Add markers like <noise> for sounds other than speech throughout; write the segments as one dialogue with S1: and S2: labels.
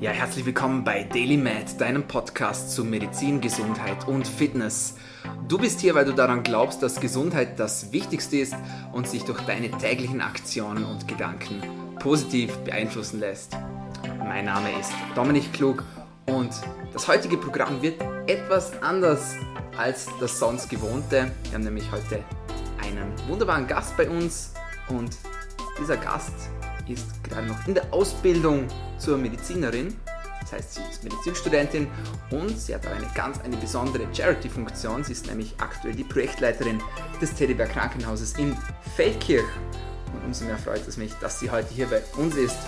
S1: Ja, herzlich willkommen bei Daily Med, deinem Podcast zu Medizin, Gesundheit und Fitness. Du bist hier, weil du daran glaubst, dass Gesundheit das Wichtigste ist und sich durch deine täglichen Aktionen und Gedanken positiv beeinflussen lässt. Mein Name ist Dominik Klug und das heutige Programm wird etwas anders als das sonst gewohnte. Wir haben nämlich heute einen wunderbaren Gast bei uns und dieser Gast ist gerade noch in der Ausbildung zur Medizinerin. Das heißt, sie ist Medizinstudentin und sie hat auch eine ganz eine besondere Charity-Funktion. Sie ist nämlich aktuell die Projektleiterin des Teddyberg Krankenhauses in Feldkirch. Und umso mehr freut es mich, dass sie heute hier bei uns ist.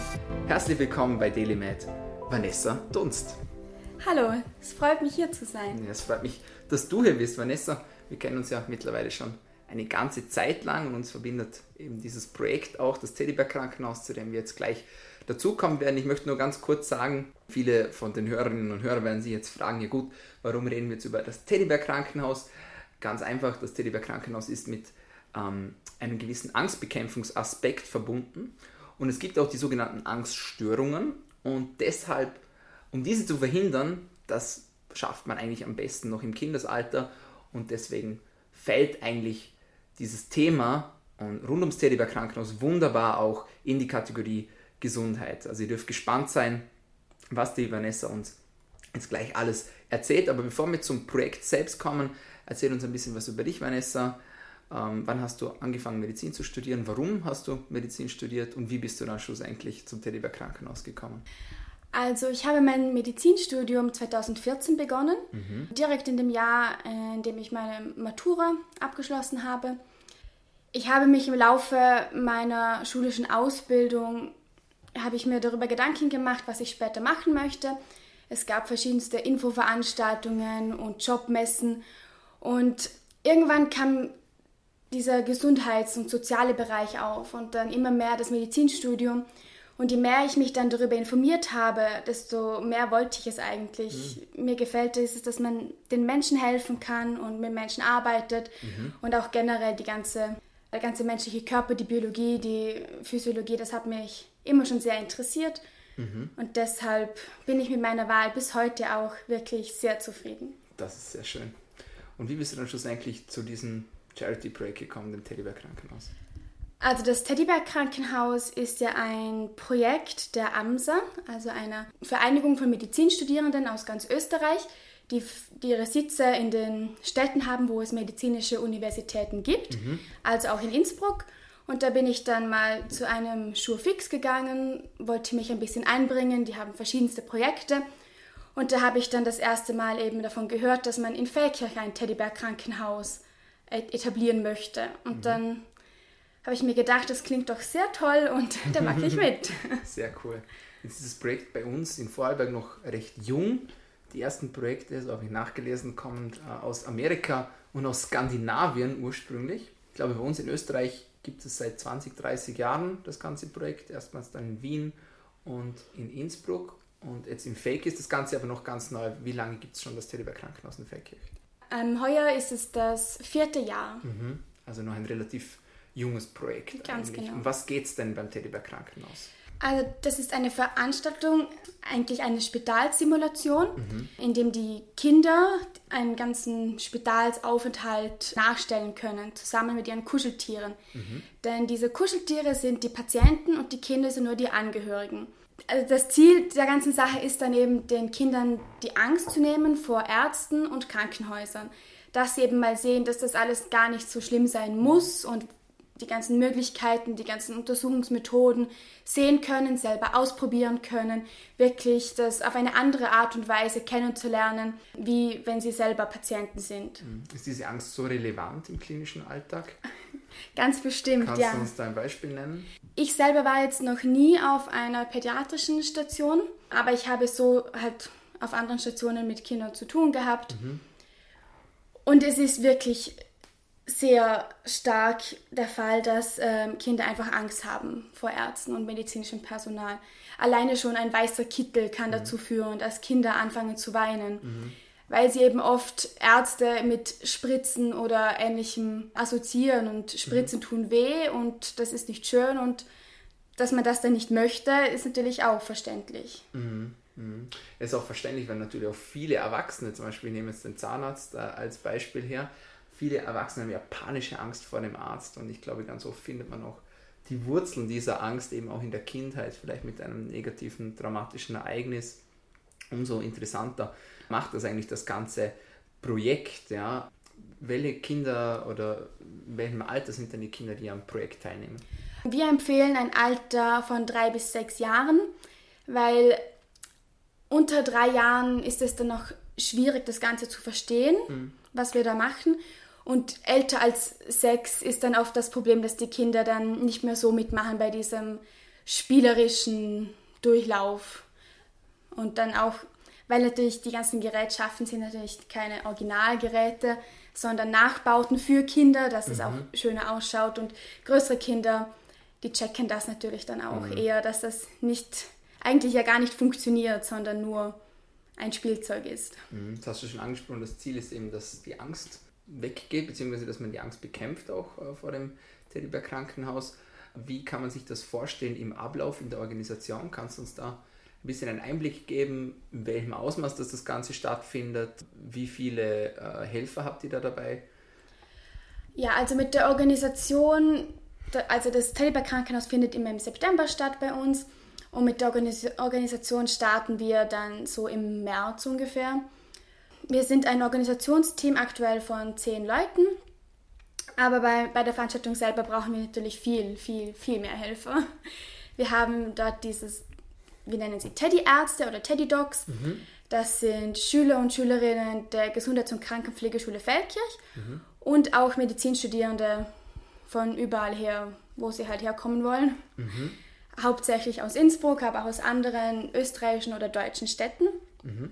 S1: Herzlich willkommen bei DailyMed, Vanessa Dunst.
S2: Hallo, es freut mich hier zu sein.
S1: Ja, es freut mich, dass du hier bist, Vanessa. Wir kennen uns ja mittlerweile schon eine ganze Zeit lang und uns verbindet eben dieses Projekt auch, das Teddybär Krankenhaus, zu dem wir jetzt gleich dazukommen werden. Ich möchte nur ganz kurz sagen, viele von den Hörerinnen und Hörern werden sich jetzt fragen, ja gut, warum reden wir jetzt über das Teddybär Krankenhaus? Ganz einfach, das Teddybär Krankenhaus ist mit ähm, einem gewissen Angstbekämpfungsaspekt verbunden und es gibt auch die sogenannten Angststörungen und deshalb, um diese zu verhindern, das schafft man eigentlich am besten noch im Kindesalter und deswegen fällt eigentlich dieses Thema und rund ums Teddybär Krankenhaus wunderbar auch in die Kategorie Gesundheit. Also ihr dürft gespannt sein, was die Vanessa uns jetzt gleich alles erzählt. Aber bevor wir zum Projekt selbst kommen, erzähl uns ein bisschen was über dich, Vanessa. Ähm, wann hast du angefangen, Medizin zu studieren? Warum hast du Medizin studiert? Und wie bist du dann schlussendlich zum Teddybär Krankenhaus gekommen?
S2: Also ich habe mein Medizinstudium 2014 begonnen, mhm. direkt in dem Jahr, äh, in dem ich meine Matura abgeschlossen habe. Ich habe mich im Laufe meiner schulischen Ausbildung, habe ich mir darüber Gedanken gemacht, was ich später machen möchte. Es gab verschiedenste Infoveranstaltungen und Jobmessen und irgendwann kam dieser Gesundheits- und soziale Bereich auf und dann immer mehr das Medizinstudium. Und je mehr ich mich dann darüber informiert habe, desto mehr wollte ich es eigentlich. Mhm. Mir gefällt es, dass man den Menschen helfen kann und mit Menschen arbeitet mhm. und auch generell die ganze, der ganze menschliche Körper, die Biologie, die Physiologie, das hat mich immer schon sehr interessiert. Mhm. Und deshalb bin ich mit meiner Wahl bis heute auch wirklich sehr zufrieden.
S1: Das ist sehr schön. Und wie bist du dann schlussendlich zu diesem Charity-Projekt gekommen, dem Teddybär Krankenhaus?
S2: Also das Teddybär Krankenhaus ist ja ein Projekt der AMSA, also einer Vereinigung von Medizinstudierenden aus ganz Österreich, die, die ihre Sitze in den Städten haben, wo es medizinische Universitäten gibt, mhm. also auch in Innsbruck. Und da bin ich dann mal zu einem Schurfix gegangen, wollte mich ein bisschen einbringen, die haben verschiedenste Projekte. Und da habe ich dann das erste Mal eben davon gehört, dass man in Feldkirch ein Teddybär Krankenhaus etablieren möchte. Und mhm. dann habe ich mir gedacht, das klingt doch sehr toll und <laughs> da mache ich mit. <laughs>
S1: Sehr cool. Jetzt ist das Projekt bei uns in Vorarlberg noch recht jung. Die ersten Projekte, so habe ich nachgelesen, kommen äh, aus Amerika und aus Skandinavien ursprünglich. Ich glaube, bei uns in Österreich gibt es seit 20, 30 Jahren das ganze Projekt. Erstmals dann in Wien und in Innsbruck. Und jetzt im Fake ist das Ganze aber noch ganz neu. Wie lange gibt es schon das Teleberg Krankenhaus in Feldkirch?
S2: Ähm, heuer ist es das vierte Jahr.
S1: Mhm. Also noch ein relativ junges Projekt.
S2: Ganz eigentlich. genau.
S1: Um was geht es denn beim Teddybär Krankenhaus?
S2: Also das ist eine Veranstaltung, eigentlich eine Spitalsimulation, mhm. in dem die Kinder einen ganzen Spitalsaufenthalt nachstellen können, zusammen mit ihren Kuscheltieren. Mhm. Denn diese Kuscheltiere sind die Patienten und die Kinder sind nur die Angehörigen. Also das Ziel der ganzen Sache ist dann eben, den Kindern die Angst zu nehmen vor Ärzten und Krankenhäusern. Dass sie eben mal sehen, dass das alles gar nicht so schlimm sein muss und die ganzen Möglichkeiten, die ganzen Untersuchungsmethoden sehen können, selber ausprobieren können, wirklich das auf eine andere Art und Weise kennenzulernen, wie wenn sie selber Patienten sind.
S1: Mhm. Ist diese Angst so relevant im klinischen Alltag? <laughs>
S2: Ganz bestimmt,
S1: Kannst
S2: ja.
S1: Kannst du uns da ein Beispiel nennen?
S2: Ich selber war jetzt noch nie auf einer pädiatrischen Station, aber ich habe so halt auf anderen Stationen mit Kindern zu tun gehabt. Mhm. Und es ist wirklich sehr stark der Fall, dass ähm, Kinder einfach Angst haben vor Ärzten und medizinischem Personal. Alleine schon ein weißer Kittel kann mhm. dazu führen, dass Kinder anfangen zu weinen, mhm. weil sie eben oft Ärzte mit Spritzen oder ähnlichem assoziieren und Spritzen mhm. tun weh und das ist nicht schön und dass man das dann nicht möchte, ist natürlich auch verständlich.
S1: Mhm. Mhm. Ist auch verständlich, weil natürlich auch viele Erwachsene, zum Beispiel, ich nehme jetzt den Zahnarzt äh, als Beispiel her, viele Erwachsene haben ja panische Angst vor dem Arzt und ich glaube, ganz oft findet man auch die Wurzeln dieser Angst eben auch in der Kindheit, vielleicht mit einem negativen, dramatischen Ereignis. Umso interessanter macht das eigentlich das ganze Projekt. Ja. Welche Kinder oder in welchem Alter sind denn die Kinder, die am Projekt teilnehmen?
S2: Wir empfehlen ein Alter von drei bis sechs Jahren, weil unter drei Jahren ist es dann noch schwierig, das Ganze zu verstehen, mhm. was wir da machen. Und älter als sechs ist dann oft das Problem, dass die Kinder dann nicht mehr so mitmachen bei diesem spielerischen Durchlauf. Und dann auch, weil natürlich die ganzen Gerätschaften sind natürlich keine Originalgeräte, sondern Nachbauten für Kinder, dass mhm. es auch schöner ausschaut. Und größere Kinder, die checken das natürlich dann auch mhm. eher, dass das nicht, eigentlich ja gar nicht funktioniert, sondern nur ein Spielzeug ist.
S1: Mhm. Das hast du schon angesprochen, das Ziel ist eben, dass die Angst weggeht, beziehungsweise dass man die Angst bekämpft auch äh, vor dem Teddybär Krankenhaus. Wie kann man sich das vorstellen im Ablauf, in der Organisation? Kannst du uns da ein bisschen einen Einblick geben, in welchem Ausmaß dass das Ganze stattfindet? Wie viele äh, Helfer habt ihr da dabei?
S2: Ja, also mit der Organisation, also das Teddybär Krankenhaus findet immer im September statt bei uns und mit der Organis Organisation starten wir dann so im März ungefähr. Wir sind ein Organisationsteam aktuell von zehn Leuten, aber bei, bei der Veranstaltung selber brauchen wir natürlich viel, viel, viel mehr Helfer. Wir haben dort dieses, wir nennen sie Teddy-Ärzte oder Teddy-Dogs. Mhm. Das sind Schüler und Schülerinnen der Gesundheits- und Krankenpflegeschule Feldkirch mhm. und auch Medizinstudierende von überall her, wo sie halt herkommen wollen. Mhm. Hauptsächlich aus Innsbruck, aber auch aus anderen österreichischen oder deutschen Städten. Mhm.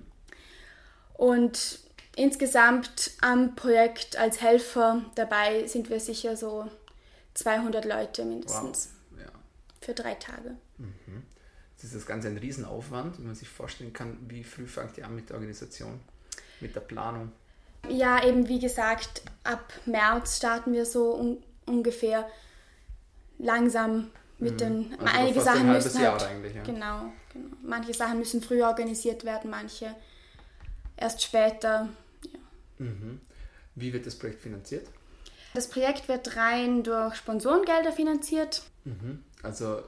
S2: Und insgesamt am Projekt als Helfer dabei sind wir sicher so 200 Leute mindestens. Wow. Ja. Für drei Tage.
S1: Mhm. Das ist das Ganze ein Riesenaufwand, wenn man sich vorstellen kann, wie früh fangt ihr an mit der Organisation, mit der Planung?
S2: Ja, eben wie gesagt, ab März starten wir so un ungefähr langsam mit mhm. den.
S1: Also einige Sachen müssen halt,
S2: ja. genau, genau. Manche Sachen müssen früher organisiert werden, manche erst später. Ja.
S1: Mhm. Wie wird das Projekt finanziert?
S2: Das Projekt wird rein durch Sponsorengelder finanziert.
S1: Mhm. Also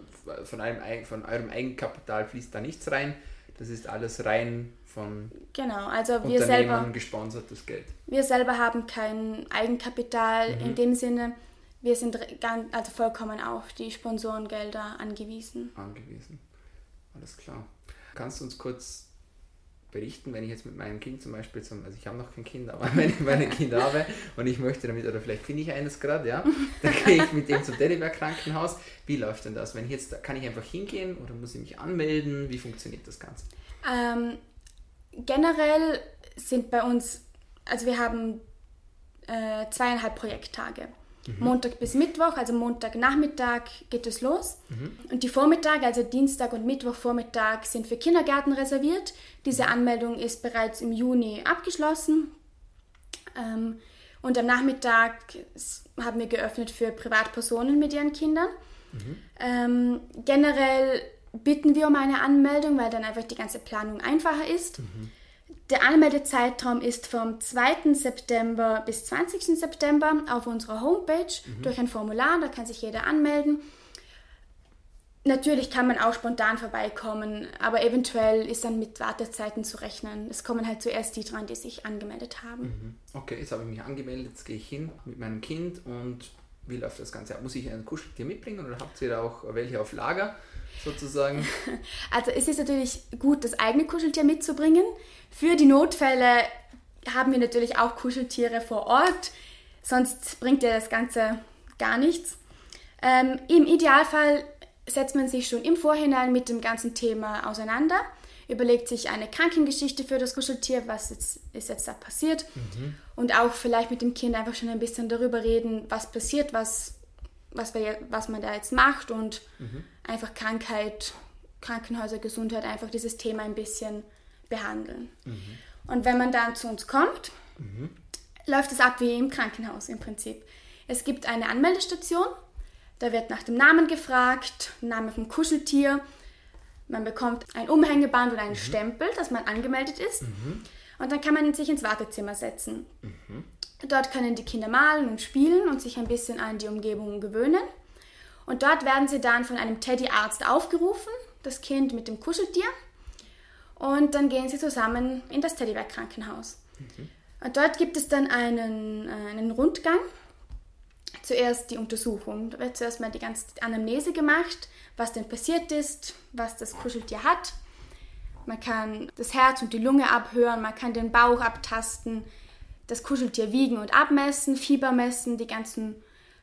S1: von, einem, von eurem Eigenkapital fließt da nichts rein. Das ist alles rein von
S2: genau, also wir selber
S1: gesponsertes Geld.
S2: Wir selber haben kein Eigenkapital mhm. in dem Sinne. Wir sind ganz, also vollkommen auf die Sponsorengelder angewiesen.
S1: Angewiesen. Alles klar. Kannst du uns kurz berichten, wenn ich jetzt mit meinem Kind zum Beispiel, zum, also ich habe noch kein Kind, aber <laughs> wenn ich meine Kinder habe und ich möchte damit, oder vielleicht finde ich eines gerade, ja, <laughs> dann gehe ich mit dem zum Teddybär Krankenhaus. Wie läuft denn das? Wenn ich jetzt, kann ich einfach hingehen oder muss ich mich anmelden? Wie funktioniert das Ganze?
S2: Ähm, generell sind bei uns, also wir haben äh, zweieinhalb Projekttage. Mhm. Montag bis Mittwoch, also Montagnachmittag geht es los. Mhm. Und die Vormittage, also Dienstag und Mittwochvormittag, sind für Kindergärten reserviert. Diese Anmeldung ist bereits im Juni abgeschlossen. Ähm, und am Nachmittag haben wir geöffnet für Privatpersonen mit ihren Kindern. Mhm. Ähm, generell bitten wir um eine Anmeldung, weil dann einfach die ganze Planung einfacher ist. Mhm. Der Anmeldezeitraum ist vom 2. September bis 20. September auf unserer Homepage mhm. durch ein Formular, da kann sich jeder anmelden. Natürlich kann man auch spontan vorbeikommen, aber eventuell ist dann mit Wartezeiten zu rechnen. Es kommen halt zuerst die dran, die sich angemeldet haben.
S1: Mhm. Okay, jetzt habe ich mich angemeldet, jetzt gehe ich hin mit meinem Kind und wie läuft das Ganze ab? Muss ich ein Kuscheltier mitbringen oder habt ihr da auch welche auf Lager? sozusagen? <laughs>
S2: Also es ist natürlich gut, das eigene Kuscheltier mitzubringen. Für die Notfälle haben wir natürlich auch Kuscheltiere vor Ort, sonst bringt ja das Ganze gar nichts. Ähm, Im Idealfall setzt man sich schon im Vorhinein mit dem ganzen Thema auseinander, überlegt sich eine Krankengeschichte für das Kuscheltier, was jetzt, ist jetzt da passiert mhm. und auch vielleicht mit dem Kind einfach schon ein bisschen darüber reden, was passiert, was was, wir, was man da jetzt macht und mhm. einfach Krankheit, Krankenhäuser, Gesundheit, einfach dieses Thema ein bisschen behandeln. Mhm. Und wenn man dann zu uns kommt, mhm. läuft es ab wie im Krankenhaus im Prinzip. Es gibt eine Anmeldestation, da wird nach dem Namen gefragt, Name vom Kuscheltier, Man bekommt ein Umhängeband oder einen mhm. Stempel, dass man angemeldet ist.
S1: Mhm.
S2: Und dann kann man sich ins Wartezimmer setzen. Mhm. Dort können die Kinder malen und spielen und sich ein bisschen an die Umgebung gewöhnen. Und dort werden sie dann von einem Teddyarzt aufgerufen, das Kind mit dem Kuscheltier. Und dann gehen sie zusammen in das Teddybär-Krankenhaus. Mhm. Und dort gibt es dann einen, äh, einen Rundgang. Zuerst die Untersuchung. Da wird zuerst mal die ganze Anamnese gemacht, was denn passiert ist, was das Kuscheltier hat. Man kann das Herz und die Lunge abhören, man kann den Bauch abtasten, das Kuscheltier wiegen und abmessen, Fieber messen, die ganzen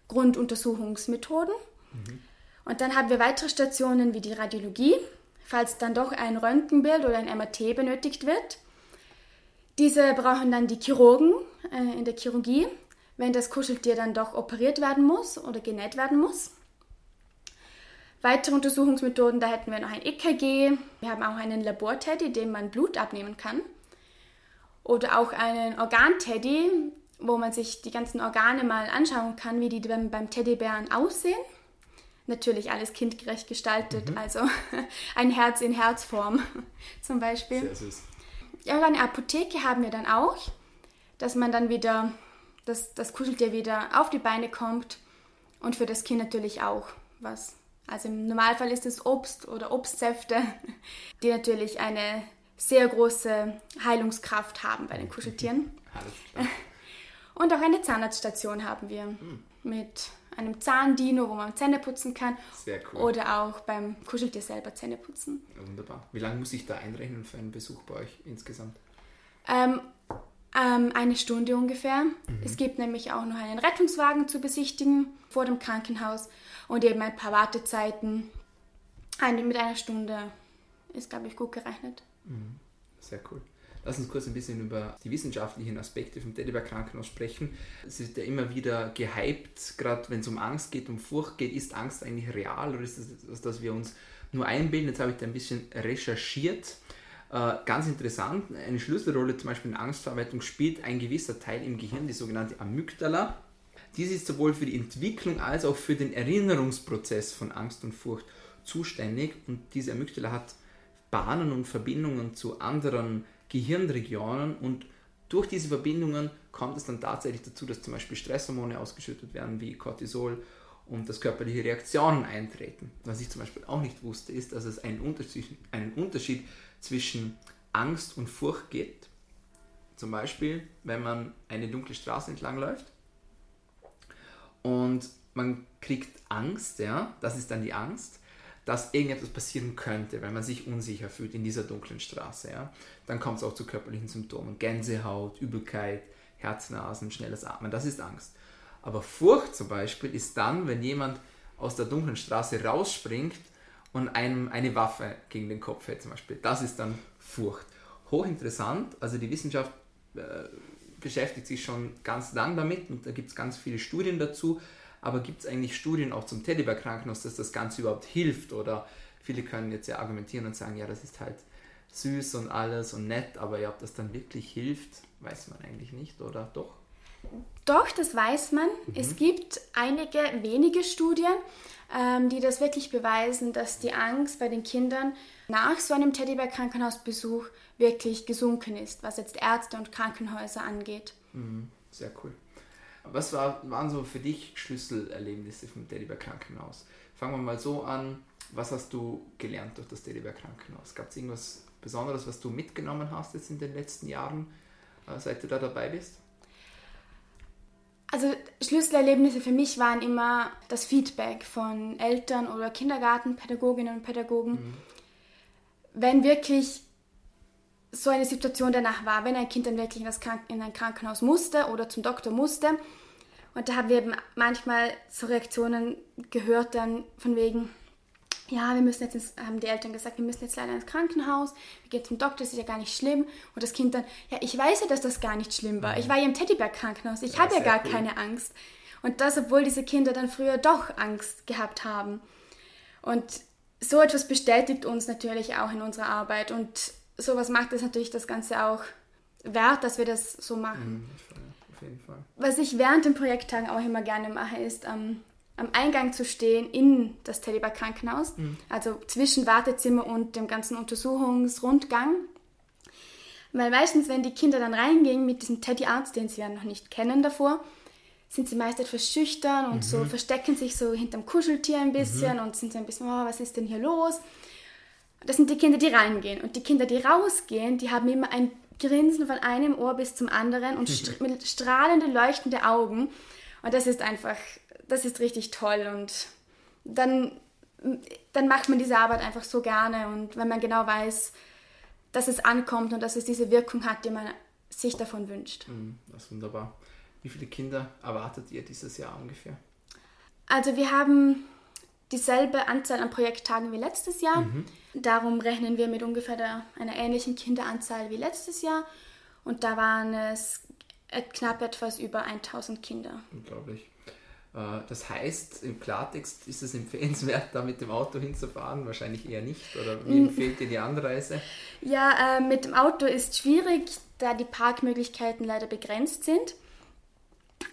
S2: Grunduntersuchungsmethoden. Mhm. Und dann haben wir weitere Stationen wie die Radiologie, falls dann doch ein Röntgenbild oder ein MRT benötigt wird. Diese brauchen dann die Chirurgen äh, in der Chirurgie, wenn das Kuscheltier dann doch operiert werden muss oder genäht werden muss. Weitere Untersuchungsmethoden, da hätten wir noch ein EKG, wir haben auch einen Laborteddy, dem man Blut abnehmen kann. Oder auch einen Organteddy, wo man sich die ganzen Organe mal anschauen kann, wie die beim, beim Teddybären aussehen. Natürlich alles kindgerecht gestaltet, mhm. also <laughs> ein Herz in Herzform <laughs> zum Beispiel. Sehr süß. Ja, eine Apotheke haben wir dann auch, dass man dann wieder, dass das Kuscheltier wieder auf die Beine kommt und für das Kind natürlich auch was. Also im Normalfall ist es Obst oder Obstsäfte, <laughs> die natürlich eine sehr große Heilungskraft haben bei den Kuscheltieren. <laughs> <laughs> Und auch eine Zahnarztstation haben wir mhm. mit einem Zahndino, wo man Zähne putzen kann.
S1: Sehr cool.
S2: Oder auch beim Kuscheltier selber Zähne putzen.
S1: Wunderbar. Wie lange muss ich da einrechnen für einen Besuch bei euch insgesamt?
S2: Ähm, ähm, eine Stunde ungefähr. Mhm. Es gibt nämlich auch noch einen Rettungswagen zu besichtigen vor dem Krankenhaus und eben ein paar Wartezeiten. Eine, mit einer Stunde ist, glaube ich, gut gerechnet.
S1: Mhm. Sehr cool. Lass uns kurz ein bisschen über die wissenschaftlichen Aspekte vom Teddybär-Krankenhaus sprechen. Es ist ja immer wieder gehypt, gerade wenn es um Angst geht, um Furcht geht. Ist Angst eigentlich real oder ist es das, dass wir uns nur einbilden? Jetzt habe ich da ein bisschen recherchiert. Äh, ganz interessant, eine Schlüsselrolle zum Beispiel in Angstverarbeitung spielt ein gewisser Teil im Gehirn, die sogenannte Amygdala. Dies ist sowohl für die Entwicklung als auch für den Erinnerungsprozess von Angst und Furcht zuständig und diese Amygdala hat Bahnen und Verbindungen zu anderen Gehirnregionen und durch diese Verbindungen kommt es dann tatsächlich dazu, dass zum Beispiel Stresshormone ausgeschüttet werden wie Cortisol und dass körperliche Reaktionen eintreten. Was ich zum Beispiel auch nicht wusste, ist, dass es einen Unterschied, einen Unterschied zwischen Angst und Furcht gibt. Zum Beispiel, wenn man eine dunkle Straße entlang läuft und man kriegt Angst, ja, das ist dann die Angst dass irgendetwas passieren könnte, weil man sich unsicher fühlt in dieser dunklen Straße. Ja? Dann kommt es auch zu körperlichen Symptomen. Gänsehaut, Übelkeit, Herznasen, schnelles Atmen. Das ist Angst. Aber Furcht zum Beispiel ist dann, wenn jemand aus der dunklen Straße rausspringt und einem eine Waffe gegen den Kopf hält zum Beispiel. Das ist dann Furcht. Hochinteressant. Also die Wissenschaft äh, beschäftigt sich schon ganz lang damit und da gibt es ganz viele Studien dazu. Aber gibt es eigentlich Studien auch zum Teddybär-Krankenhaus, dass das Ganze überhaupt hilft? Oder viele können jetzt ja argumentieren und sagen, ja, das ist halt süß und alles und nett, aber ja, ob das dann wirklich hilft, weiß man eigentlich nicht, oder doch?
S2: Doch, das weiß man. Mhm. Es gibt einige wenige Studien, ähm, die das wirklich beweisen, dass die Angst bei den Kindern nach so einem Teddybär-Krankenhausbesuch wirklich gesunken ist, was jetzt Ärzte und Krankenhäuser angeht.
S1: Mhm. Sehr cool. Was war, waren so für dich Schlüsselerlebnisse vom Teddybär Krankenhaus? Fangen wir mal so an. Was hast du gelernt durch das Teddybär Krankenhaus? Gab es irgendwas Besonderes, was du mitgenommen hast jetzt in den letzten Jahren, äh, seit du da dabei bist?
S2: Also Schlüsselerlebnisse für mich waren immer das Feedback von Eltern oder Kindergartenpädagoginnen und Pädagogen. Mhm. Wenn wirklich so eine Situation danach war, wenn ein Kind dann wirklich in, ein Krankenhaus musste oder zum Doktor musste. Und da haben wir eben manchmal so Reaktionen gehört dann von wegen, ja, wir müssen jetzt, ins, haben die Eltern gesagt, wir müssen jetzt leider ins Krankenhaus, wir gehen zum Doktor, das ist ja gar nicht schlimm. Und das Kind dann, ja, ich weiß ja, dass das gar nicht schlimm war. Ich war ja im Teddybär-Krankenhaus, ich ja, habe ja gar cool. keine Angst. Und das, obwohl diese Kinder dann früher doch Angst gehabt haben. Und so etwas bestätigt uns natürlich auch in unserer Arbeit. Und sowas macht es natürlich das Ganze auch wert, dass wir das so machen.
S1: Mhm, auf jeden Fall.
S2: Was ich während den Projekttagen auch immer gerne mache, ist ähm, am Eingang zu stehen in das Teddybär Krankenhaus, mhm. also zwischen Wartezimmer und dem ganzen Untersuchungsrundgang. Weil meistens, wenn die Kinder dann reingehen mit diesem Teddy-Arzt, den sie ja noch nicht kennen davor, sind sie meist etwas schüchtern und mhm. so verstecken sich so hinterm Kuscheltier ein bisschen mhm. und sind so ein bisschen, oh, was ist denn hier los? Das sind die Kinder, die reingehen. Und die Kinder, die rausgehen, die haben immer ein Grinsen von einem Ohr bis zum anderen und <laughs> st mit strahlende, leuchtende Augen. Und das ist einfach, das ist richtig toll. Und dann, dann macht man diese Arbeit einfach so gerne. Und wenn man genau weiß, dass es ankommt und dass es diese Wirkung hat, die man sich davon wünscht.
S1: Mhm, das ist wunderbar. Wie viele Kinder erwartet ihr dieses Jahr ungefähr?
S2: Also wir haben dieselbe Anzahl an Projekttagen wie letztes Jahr. Mhm. Darum rechnen wir mit ungefähr der, einer ähnlichen Kinderanzahl wie letztes Jahr. Und da waren es knapp etwas über 1000 Kinder.
S1: Unglaublich. Äh, das heißt, im Klartext ist es <laughs> empfehlenswert, da mit dem Auto hinzufahren? Wahrscheinlich eher nicht. Oder wie empfiehlt dir die Anreise?
S2: Ja, äh, mit dem Auto ist schwierig, da die Parkmöglichkeiten leider begrenzt sind.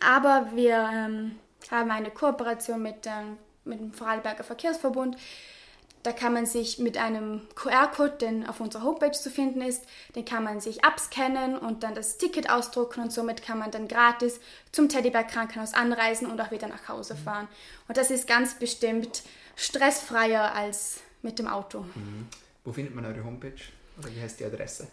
S2: Aber wir ähm, haben eine Kooperation mit, ähm, mit dem Vorarlberger Verkehrsverbund. Da kann man sich mit einem QR-Code, der auf unserer Homepage zu finden ist, den kann man sich abscannen und dann das Ticket ausdrucken und somit kann man dann gratis zum Teddybär Krankenhaus anreisen und auch wieder nach Hause mhm. fahren. Und das ist ganz bestimmt stressfreier als mit dem Auto.
S1: Mhm. Wo findet man eure Homepage oder wie heißt die Adresse?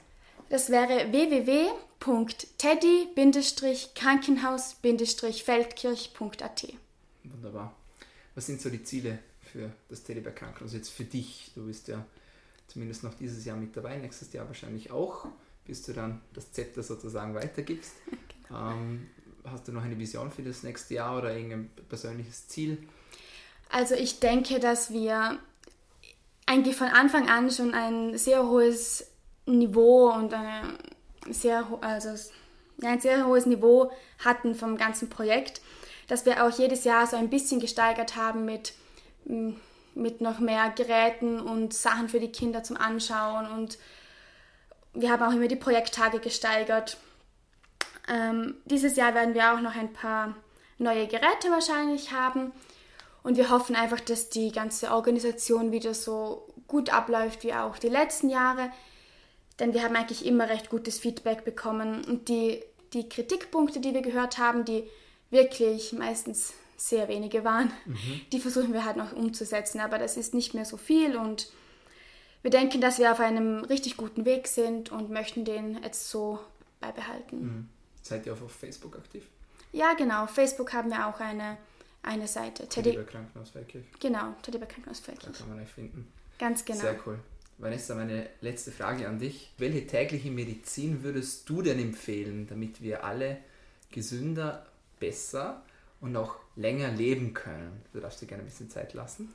S2: Das wäre www.teddy-krankenhaus-feldkirch.at.
S1: Wunderbar. Was sind so die Ziele für das Teddybär Krankenhaus jetzt für dich? Du bist ja zumindest noch dieses Jahr mit dabei, nächstes Jahr wahrscheinlich auch, bis du dann das Zepter sozusagen weitergibst. <laughs> Genau. Ähm, hast du noch eine Vision für das nächste Jahr oder irgendein persönliches Ziel?
S2: Also ich denke, dass wir eigentlich von Anfang an schon ein sehr hohes Niveau und eine sehr, also ein sehr hohes Niveau hatten vom ganzen Projekt, dass wir auch jedes Jahr so ein bisschen gesteigert haben mit, mit noch mehr Geräten und Sachen für die Kinder zum Anschauen. Und wir haben auch immer die Projekttage gesteigert. Ähm, dieses Jahr werden wir auch noch ein paar neue Geräte wahrscheinlich haben. Und wir hoffen einfach, dass die ganze Organisation wieder so gut abläuft wie auch die letzten Jahre. Denn wir haben eigentlich immer recht gutes Feedback bekommen. Und die, die Kritikpunkte, die wir gehört haben, die wirklich meistens sehr wenige waren, mhm. die versuchen wir halt noch umzusetzen, aber das ist nicht mehr so viel und wir denken, dass wir auf einem richtig guten Weg sind und möchten den jetzt so beibehalten. Mhm.
S1: Seid ihr auch auf Facebook aktiv?
S2: Ja, genau. Auf Facebook haben wir auch eine, eine Seite.
S1: Teddy Krankenhaus Feldkirch.
S2: Genau, Teddy Krankenhaus Feldkirch.
S1: Da kann man euch finden.
S2: Ganz genau.
S1: Sehr cool. Vanessa, meine letzte Frage an dich. Welche tägliche Medizin würdest du denn empfehlen, damit wir alle gesünder, besser und auch länger leben können? Du darfst dir gerne ein bisschen Zeit lassen.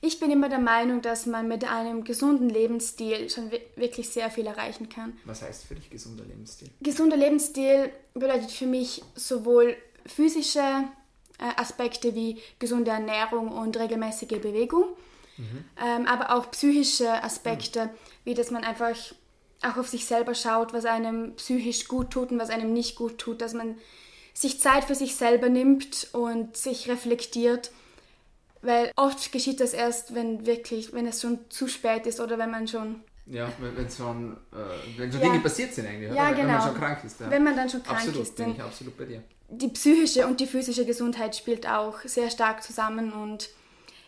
S2: Ich bin immer der Meinung, dass man mit einem gesunden Lebensstil schon wirklich sehr viel erreichen kann.
S1: Was heißt für dich gesunder Lebensstil?
S2: Gesunder Lebensstil bedeutet für mich sowohl physische äh, Aspekte wie gesunde Ernährung und regelmäßige Bewegung, Mhm. Ähm, aber auch psychische Aspekte, mhm. wie dass man einfach auch auf sich selber schaut, was einem psychisch gut tut und was einem nicht gut tut, dass man sich Zeit für sich selber nimmt und sich reflektiert, weil oft geschieht das erst, wenn wirklich, wenn es schon zu spät ist oder wenn man schon
S1: ja, wenn, schon, äh, wenn schon ja. Dinge passiert sind eigentlich,
S2: ja,
S1: oder?
S2: genau.
S1: wenn man schon krank ist.
S2: Ja. Wenn man dann schon krank
S1: absolut,
S2: ist.
S1: Bin ich absolut bei dir.
S2: Die psychische und die physische Gesundheit spielt auch sehr stark zusammen und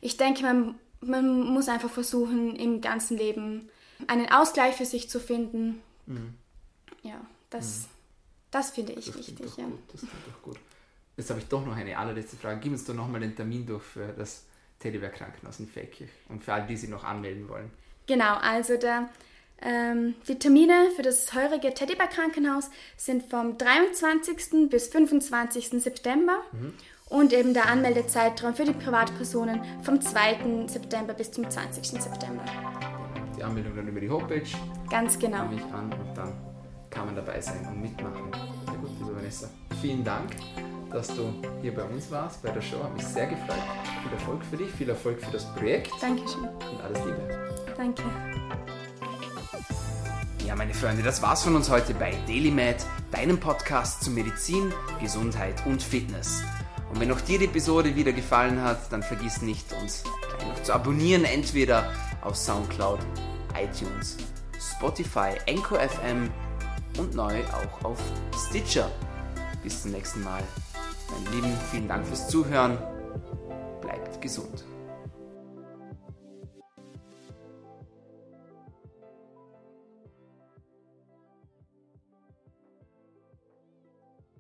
S2: ich denke, man man muss einfach versuchen, im ganzen Leben einen Ausgleich für sich zu finden. Mhm. Ja, das, mhm. Das finde ich
S1: das
S2: wichtig.
S1: Ja. Gut, das klingt doch gut. Jetzt habe ich doch noch eine allerletzte Frage. Gib uns doch nochmal den Termin durch für das Teddybär Krankenhaus in Feldkirch und für alle, die sich noch anmelden wollen.
S2: Genau, also der, ähm, die Termine für das heurige Teddybär Krankenhaus sind vom 23. bis 25. September. Mhm und eben der Anmeldezeitraum für die Privatpersonen vom 2. September bis zum 20. September.
S1: Die Anmeldung dann über die Homepage.
S2: Ganz genau.
S1: Mich an und dann kann man dabei sein und mitmachen. Sehr gut, liebe Vanessa. Vielen Dank, dass du hier bei uns warst, bei der Show. Hat mich sehr gefreut. Viel Erfolg für dich, viel Erfolg für das Projekt.
S2: Dankeschön.
S1: Und alles Liebe.
S2: Danke.
S1: Ja, meine Freunde, das war's von uns heute bei DailyMed, deinem Podcast zu Medizin, Gesundheit und Fitness. Und wenn auch dir die Episode wieder gefallen hat, dann vergiss nicht, uns gleich noch zu abonnieren, entweder auf Soundcloud, iTunes, Spotify, Anchor FM und neu auch auf Stitcher. Bis zum nächsten Mal. Mein Lieben, vielen Dank fürs Zuhören. Bleibt gesund.